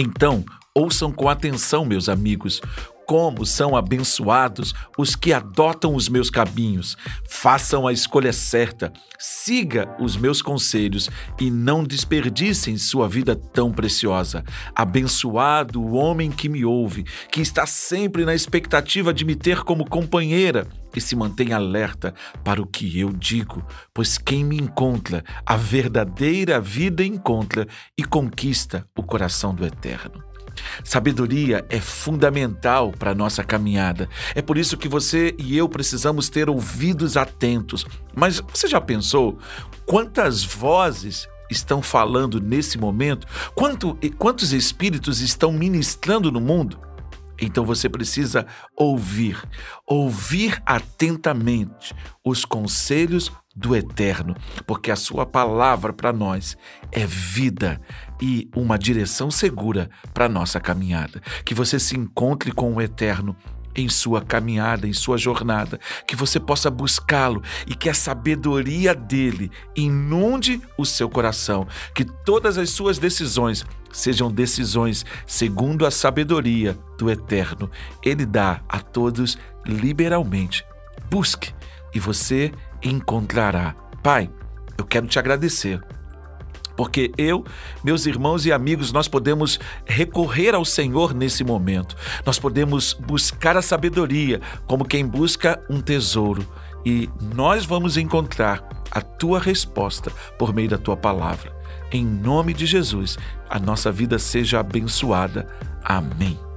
Então, ouçam com atenção, meus amigos, como são abençoados os que adotam os meus caminhos. Façam a escolha certa, siga os meus conselhos e não desperdicem sua vida tão preciosa. Abençoado o homem que me ouve, que está sempre na expectativa de me ter como companheira e se mantém alerta para o que eu digo, pois quem me encontra, a verdadeira vida encontra e conquista o coração do Eterno. Sabedoria é fundamental para a nossa caminhada. É por isso que você e eu precisamos ter ouvidos atentos. Mas você já pensou quantas vozes estão falando nesse momento? Quanto, quantos espíritos estão ministrando no mundo? Então você precisa ouvir, ouvir atentamente os conselhos do Eterno, porque a Sua palavra para nós é vida e uma direção segura para nossa caminhada. Que você se encontre com o Eterno em sua caminhada, em sua jornada, que você possa buscá-lo e que a sabedoria dele inunde o seu coração, que todas as suas decisões sejam decisões segundo a sabedoria do Eterno. Ele dá a todos liberalmente. Busque e você encontrará. Pai, eu quero te agradecer porque eu, meus irmãos e amigos, nós podemos recorrer ao Senhor nesse momento. Nós podemos buscar a sabedoria como quem busca um tesouro e nós vamos encontrar a tua resposta por meio da tua palavra. Em nome de Jesus, a nossa vida seja abençoada. Amém.